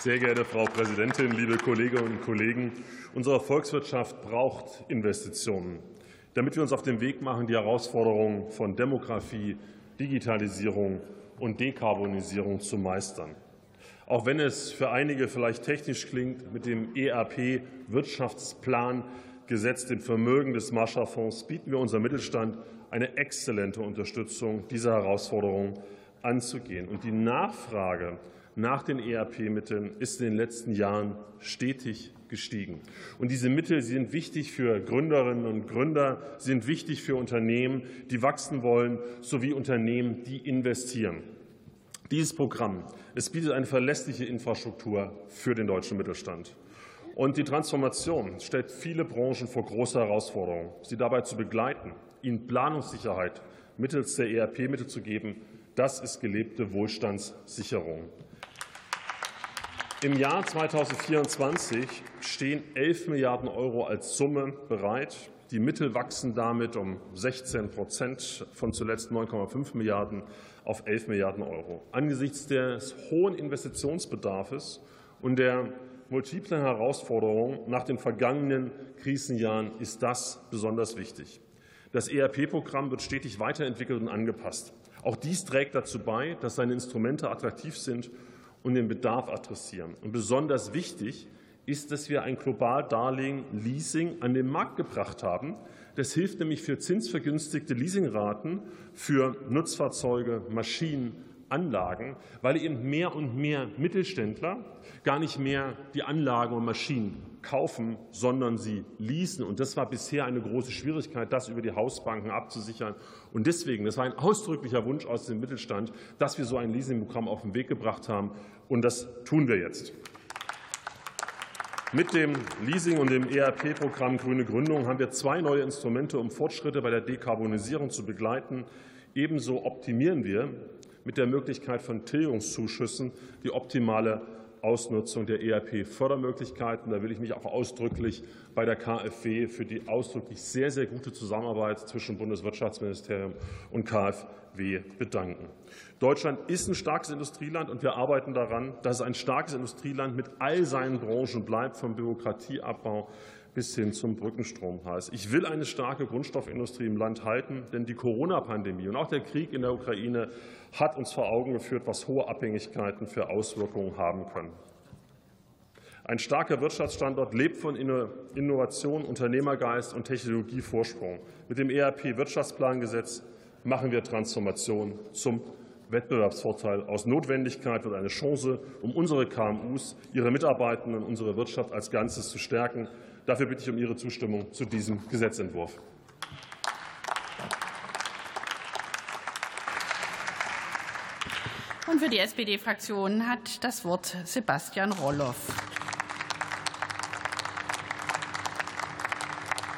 Sehr geehrte Frau Präsidentin, liebe Kolleginnen und Kollegen! Unsere Volkswirtschaft braucht Investitionen, damit wir uns auf den Weg machen, die Herausforderungen von Demografie, Digitalisierung und Dekarbonisierung zu meistern. Auch wenn es für einige vielleicht technisch klingt, mit dem ERP-Wirtschaftsplan Gesetz dem Vermögen des Marshallfonds bieten wir unserem Mittelstand eine exzellente Unterstützung, diese Herausforderungen anzugehen. Und die Nachfrage nach den ERP-Mitteln ist in den letzten Jahren stetig gestiegen. Und diese Mittel sind wichtig für Gründerinnen und Gründer, sind wichtig für Unternehmen, die wachsen wollen, sowie Unternehmen, die investieren. Dieses Programm es bietet eine verlässliche Infrastruktur für den deutschen Mittelstand. Und die Transformation stellt viele Branchen vor große Herausforderungen. Sie dabei zu begleiten, ihnen Planungssicherheit mittels der ERP-Mittel zu geben, das ist gelebte Wohlstandssicherung. Im Jahr 2024 stehen 11 Milliarden Euro als Summe bereit. Die Mittel wachsen damit um 16 Prozent von zuletzt 9,5 Milliarden auf 11 Milliarden Euro. Angesichts des hohen Investitionsbedarfs und der multiplen Herausforderungen nach den vergangenen Krisenjahren ist das besonders wichtig. Das ERP-Programm wird stetig weiterentwickelt und angepasst. Auch dies trägt dazu bei, dass seine Instrumente attraktiv sind und den Bedarf adressieren. Und besonders wichtig ist, dass wir ein Globaldarlehen Leasing an den Markt gebracht haben. Das hilft nämlich für zinsvergünstigte Leasingraten für Nutzfahrzeuge, Maschinen, Anlagen, weil eben mehr und mehr Mittelständler gar nicht mehr die Anlagen und Maschinen kaufen, sondern sie leasen. Und das war bisher eine große Schwierigkeit, das über die Hausbanken abzusichern. Und deswegen, das war ein ausdrücklicher Wunsch aus dem Mittelstand, dass wir so ein Leasingprogramm auf den Weg gebracht haben. Und das tun wir jetzt. Mit dem Leasing und dem ERP-Programm Grüne Gründung haben wir zwei neue Instrumente, um Fortschritte bei der Dekarbonisierung zu begleiten. Ebenso optimieren wir mit der Möglichkeit von Tilgungszuschüssen die optimale Ausnutzung der ERP-Fördermöglichkeiten. Da will ich mich auch ausdrücklich bei der KfW für die ausdrücklich sehr, sehr gute Zusammenarbeit zwischen Bundeswirtschaftsministerium und KfW bedanken. Deutschland ist ein starkes Industrieland, und wir arbeiten daran, dass es ein starkes Industrieland mit all seinen Branchen bleibt, vom Bürokratieabbau bis hin zum Brückenstrompreis. Ich will eine starke Grundstoffindustrie im Land halten, denn die Corona-Pandemie und auch der Krieg in der Ukraine hat uns vor Augen geführt, was hohe Abhängigkeiten für Auswirkungen haben können. Ein starker Wirtschaftsstandort lebt von Innovation, Unternehmergeist und Technologievorsprung. Mit dem ERP-Wirtschaftsplangesetz machen wir Transformation zum Wettbewerbsvorteil. Aus Notwendigkeit wird eine Chance, um unsere KMUs, ihre Mitarbeitenden und unsere Wirtschaft als Ganzes zu stärken. Dafür bitte ich um Ihre Zustimmung zu diesem Gesetzentwurf. Und für die SPD-Fraktion hat das Wort Sebastian Roloff.